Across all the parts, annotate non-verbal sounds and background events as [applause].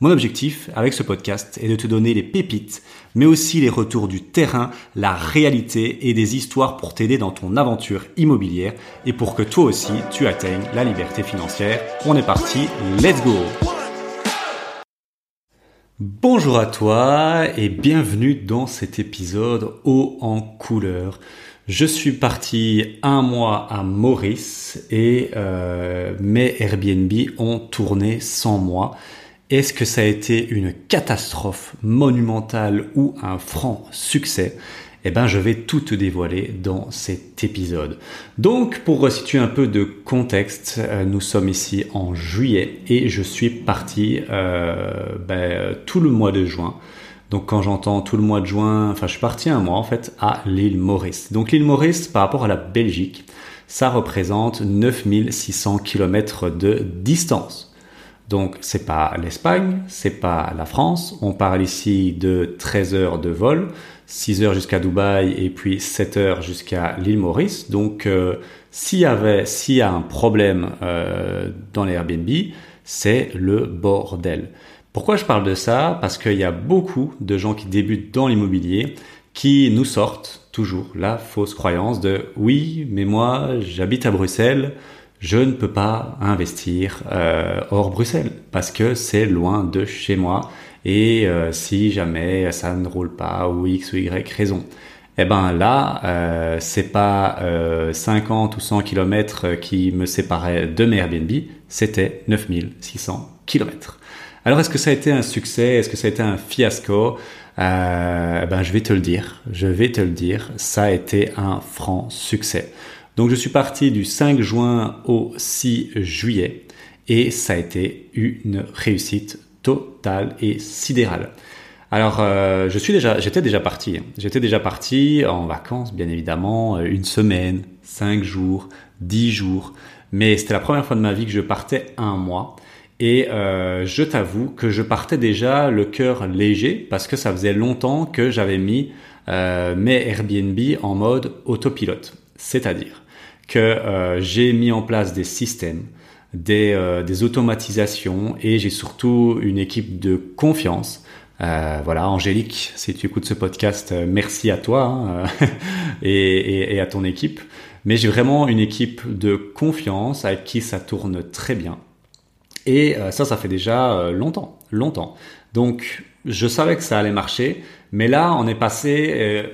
Mon objectif avec ce podcast est de te donner les pépites, mais aussi les retours du terrain, la réalité et des histoires pour t'aider dans ton aventure immobilière et pour que toi aussi tu atteignes la liberté financière. On est parti, let's go Bonjour à toi et bienvenue dans cet épisode haut en couleur. Je suis parti un mois à Maurice et euh, mes Airbnb ont tourné sans moi. Est-ce que ça a été une catastrophe monumentale ou un franc succès? Eh ben, je vais tout te dévoiler dans cet épisode. Donc, pour resituer un peu de contexte, euh, nous sommes ici en juillet et je suis parti euh, ben, tout le mois de juin. Donc, quand j'entends tout le mois de juin, enfin, je suis parti un mois en fait à l'île Maurice. Donc, l'île Maurice, par rapport à la Belgique, ça représente 9600 km de distance. Donc c'est pas l'Espagne, c'est pas la France. On parle ici de 13 heures de vol, 6 heures jusqu'à Dubaï et puis 7 heures jusqu'à l'île Maurice. Donc euh, s'il y avait, s'il y a un problème euh, dans les Airbnb, c'est le bordel. Pourquoi je parle de ça? Parce qu'il y a beaucoup de gens qui débutent dans l'immobilier qui nous sortent toujours la fausse croyance de oui, mais moi j'habite à Bruxelles, je ne peux pas investir euh, hors Bruxelles parce que c'est loin de chez moi et euh, si jamais ça ne roule pas ou x ou y raison. Eh ben là, euh, c'est pas 50 ou 100 km qui me séparaient de mes Airbnb, c'était 9600 km. Alors est-ce que ça a été un succès? Est-ce que ça a été un fiasco? Ben je vais te le dire, je vais te le dire, ça a été un franc succès. Donc je suis parti du 5 juin au 6 juillet et ça a été une réussite totale et sidérale. Alors euh, je suis déjà, j'étais déjà parti. Hein. J'étais déjà parti en vacances, bien évidemment, euh, une semaine, cinq jours, dix jours. Mais c'était la première fois de ma vie que je partais un mois. Et euh, je t'avoue que je partais déjà le cœur léger parce que ça faisait longtemps que j'avais mis mes Airbnb en mode autopilote. C'est-à-dire, que euh, j'ai mis en place des systèmes, des, euh, des automatisations et j'ai surtout une équipe de confiance. Euh, voilà, Angélique, si tu écoutes ce podcast, merci à toi hein, [laughs] et, à ton équipe. Mais j'ai vraiment une équipe de confiance avec qui ça tourne très bien. Et ça, ça fait déjà longtemps, longtemps. Donc, je savais que ça allait marcher, mais là, on est passé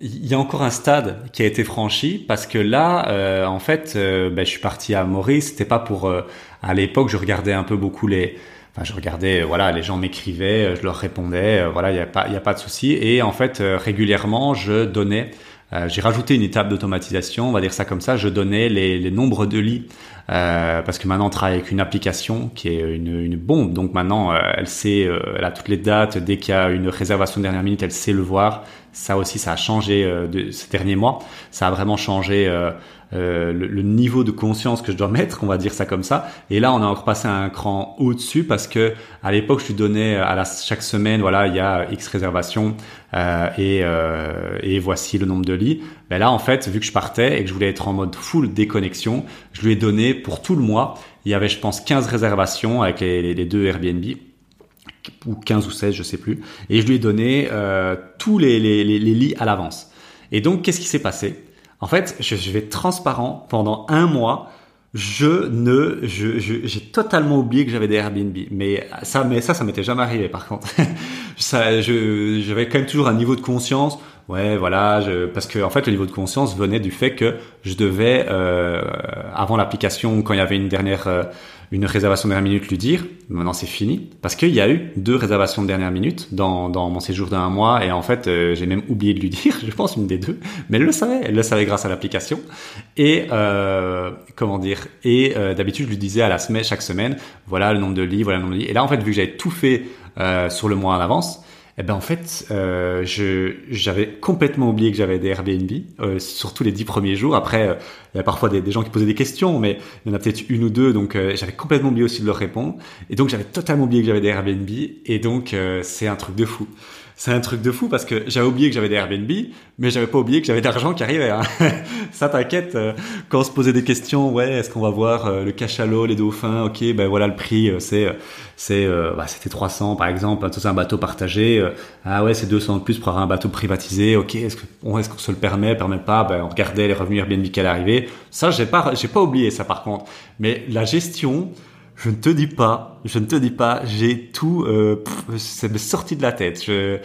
il y a encore un stade qui a été franchi parce que là, euh, en fait, euh, ben, je suis parti à Maurice. C'était pas pour. Euh, à l'époque, je regardais un peu beaucoup les. Enfin, je regardais, voilà, les gens m'écrivaient, je leur répondais, voilà, il n'y a pas, il y a pas de souci. Et en fait, régulièrement, je donnais. j'ai rajouté une étape d'automatisation, on va dire ça comme ça. Je donnais les, les nombres de lits parce que maintenant on travaille avec une application qui est une, une bombe. Donc maintenant, elle sait, elle a toutes les dates. Dès qu'il y a une réservation de dernière minute, elle sait le voir ça aussi, ça a changé euh, de, ces derniers mois. Ça a vraiment changé euh, euh, le, niveau de conscience que je dois [laughs] mettre, on va dire ça comme ça. Et là, on a encore passé un cran au-dessus parce que à l'époque, je lui donnais à la, chaque semaine, voilà, il y a X réservations et, et voici le nombre de lits. Mais là, en fait, vu que je partais et que je voulais être en mode full déconnexion, je lui ai donné pour tout le mois. Il y avait, je pense, 15 réservations avec les, deux Airbnb ou 15 ou 16, je sais plus. Et je lui ai donné euh, tous les, les, les, lits à l'avance. Et donc, qu'est-ce qui s'est passé? En fait, je, je, vais transparent. Pendant un mois, je ne, je, j'ai totalement oublié que j'avais des Airbnb. Mais ça, mais ça, ça m'était jamais arrivé. Par contre, [laughs] ça, je, j'avais quand même toujours un niveau de conscience. Ouais, voilà, je, parce que en fait, le niveau de conscience venait du fait que je devais, euh, avant l'application, quand il y avait une dernière euh, une réservation de dernière minute lui dire maintenant c'est fini. Parce qu'il y a eu deux réservations de dernière minute dans, dans mon séjour d'un mois et en fait euh, j'ai même oublié de lui [laughs] dire je pense une des deux. Mais elle le savait elle le savait grâce à l'application. Et euh, comment dire et d'habitude je lui disais à la semaine chaque semaine voilà le nombre de lits voilà le nombre de lits. Et là en fait vu que j'avais tout fait sur le mois à l'avance eh ben en fait, euh, j'avais complètement oublié que j'avais des Airbnb, euh, surtout les dix premiers jours. Après, il y a parfois des, gens qui posaient des questions, mais il y en a peut-être une ou deux, donc euh, j'avais complètement oublié aussi de leur répondre. Et donc j'avais totalement oublié que j'avais des Airbnb, et donc euh, c'est un truc de fou c'est un truc de fou parce que j'avais oublié que j'avais des Airbnb, mais j'avais pas oublié que j'avais de l'argent qui arrivait. Hein. [laughs] Ça t'inquiète, euh, quand on se posait des questions, ouais, est-ce qu'on va voir euh, le cachalot, les dauphins, ok, ben voilà le prix, euh, c'est c'est bah, c'était 300 par exemple, c'est un bateau partagé, ah ouais c'est 200 de plus pour avoir un bateau privatisé, ok, est-ce qu'on est-ce qu'on se le permet, permet pas, ben on regardait les revenus Airbnb qui allaient arriver. Ça j'ai pas j'ai pas oublié ça par contre, mais la gestion je ne te dis pas, je ne te dis pas, j'ai tout, euh, sorti de la tête. Je,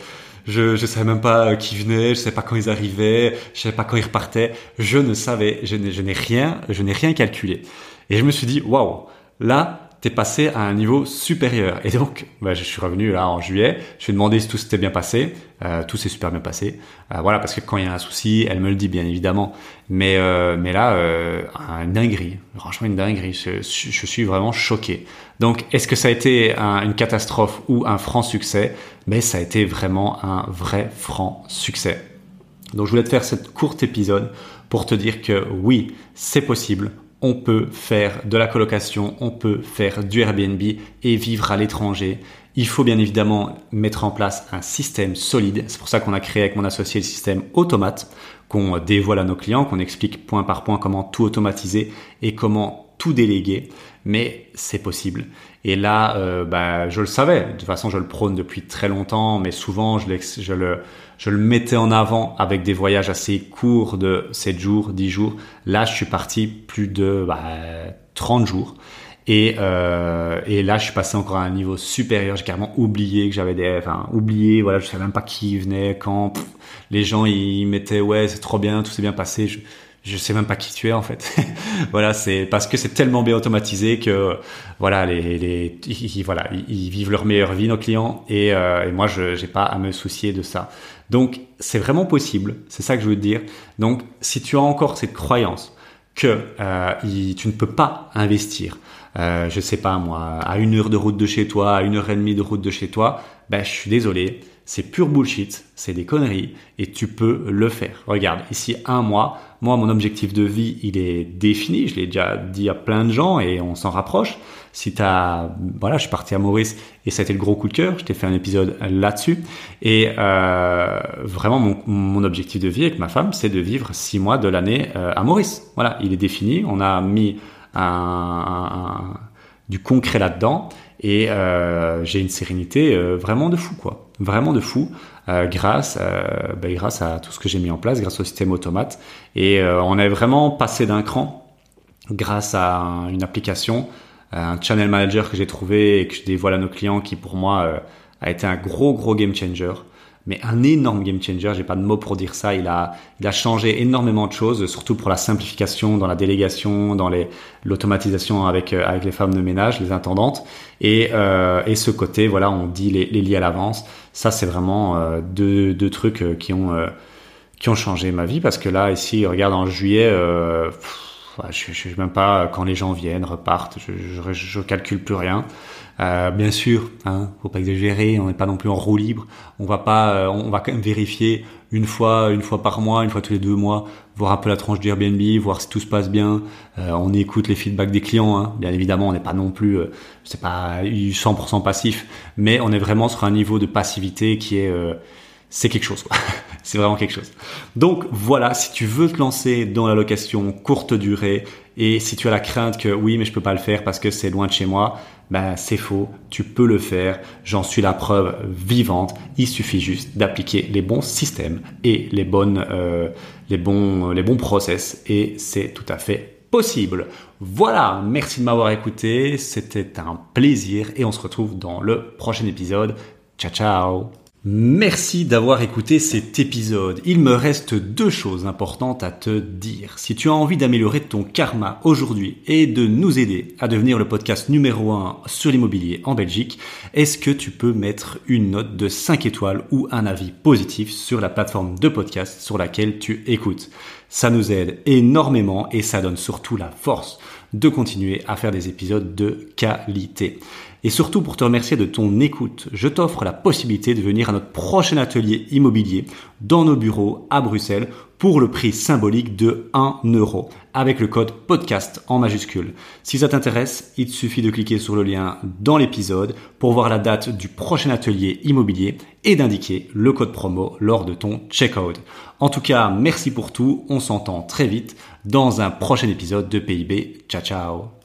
je, je savais même pas qui venait, je savais pas quand ils arrivaient, je savais pas quand ils repartaient. Je ne savais, je n'ai rien, je n'ai rien calculé. Et je me suis dit, waouh, là, t'es passé à un niveau supérieur. Et donc, bah, je suis revenu là en juillet, je lui ai demandé si tout s'était bien passé. Euh, tout s'est super bien passé. Euh, voilà, parce que quand il y a un souci, elle me le dit bien évidemment. Mais, euh, là, une dinguerie. Franchement, une dinguerie. Je, suis vraiment choqué. Donc, est-ce que ça a été un, une catastrophe ou un franc succès? Mais ça a été vraiment un vrai franc succès. Donc, je voulais te faire cette courte épisode pour te dire que oui, c'est possible on peut faire de la colocation, on peut faire du Airbnb et vivre à l'étranger. Il faut bien évidemment mettre en place un système solide. C'est pour ça qu'on a créé avec mon associé le système Automate, qu'on dévoile à nos clients, qu'on explique point par point comment tout automatiser et comment tout déléguer. Mais c'est possible. Et là, euh, bah, je le savais. De toute façon, je le prône depuis très longtemps, mais souvent, je, le mettais en avant avec des voyages assez courts de 7 jours, 10 jours. Là, je suis parti plus de bah, 30 jours. Et, euh, et là, je suis passé encore à un niveau supérieur. J'ai carrément oublié que j'avais des, enfin, oublié. Voilà, je savais même pas qui venait, quand. les gens, ils mettaient, ouais, c'est trop bien, tout s'est bien passé. Je sais même pas qui tu es en fait. [laughs] voilà, c'est parce que c'est tellement bien automatisé que voilà, les, les ils, voilà, ils, vivent leur meilleure vie nos clients et, euh, et moi je j'ai pas à me soucier de ça. Donc c'est vraiment possible, c'est ça que je veux te dire. Donc si tu as encore cette croyance que euh, tu ne peux pas investir, euh, je sais pas moi, à une heure de route de chez toi, à une heure et demie de route de chez toi, ben je suis désolé, c'est pure bullshit, c'est des conneries et tu peux le faire. Regarde, ici un mois, moi mon objectif de vie il est défini, je l'ai déjà dit à plein de gens et on s'en rapproche. Si t'as, voilà, je suis parti à Maurice et ça a été le gros coup de cœur, je t'ai fait un épisode là-dessus et euh, vraiment mon, mon, objectif de vie avec ma femme c'est de vivre six mois de l'année euh, à Maurice. Voilà, il est défini, on a mis un, un, du concret là-dedans. Et euh, j'ai une sérénité euh, vraiment de fou quoi. Vraiment de fou euh, grâce euh, ben, grâce à tout ce que j'ai mis en place grâce au système automate. Et euh, on est vraiment passé d'un cran grâce à une application un channel manager que j'ai trouvé et que je dévoile à nos clients qui pour moi a été un gros gros game changer mais un énorme game changer. J'ai pas de mots pour dire ça. Il a, il a changé énormément de choses, surtout pour la simplification dans la délégation, dans les l'automatisation avec euh, avec les femmes de ménage, les intendantes, et euh, et ce côté, voilà, on dit les, les liés à l'avance. Ça, c'est vraiment euh, deux deux trucs euh, qui ont qui ont changé ma vie parce que là, ici, regarde en juillet. Je, je, sais même pas quand les gens viennent, repartent, je, je calcule plus rien. Euh, bien sûr, hein, faut pas exagérer, on n'est pas non plus en roue libre. On va pas, euh, on va quand même vérifier une fois, une fois par mois, une fois tous les deux mois, voir un peu la tranche du Airbnb, voir si tout se passe bien. Euh, on écoute les feedbacks des clients. Hein. Bien évidemment, on n'est pas non plus, euh, c'est pas 100% passif, mais on est vraiment sur un niveau de passivité qui est, c'est quelque chose. [laughs] c'est vraiment quelque chose. Donc voilà, si tu veux te lancer dans la location courte durée et si tu as la crainte que oui, mais je peux pas le faire parce que c'est loin de chez moi, ben c'est faux, tu peux le faire, j'en suis la preuve vivante, il suffit juste d'appliquer les bons systèmes et les bonnes euh, les bons les bons process et c'est tout à fait possible. Voilà, merci de m'avoir écouté, c'était un plaisir et on se retrouve dans le prochain épisode. Ciao ciao Merci d'avoir écouté cet épisode. Il me reste deux choses importantes à te dire. Si tu as envie d'améliorer ton karma aujourd'hui et de nous aider à devenir le podcast numéro 1 sur l'immobilier en Belgique, est-ce que tu peux mettre une note de 5 étoiles ou un avis positif sur la plateforme de podcast sur laquelle tu écoutes? Ça nous aide énormément et ça donne surtout la force de continuer à faire des épisodes de qualité. Et surtout pour te remercier de ton écoute, je t'offre la possibilité de venir à notre prochain atelier immobilier dans nos bureaux à Bruxelles pour le prix symbolique de 1 euro avec le code podcast en majuscule. Si ça t'intéresse, il te suffit de cliquer sur le lien dans l'épisode pour voir la date du prochain atelier immobilier et d'indiquer le code promo lors de ton checkout. En tout cas, merci pour tout. On s'entend très vite dans un prochain épisode de PIB. Ciao ciao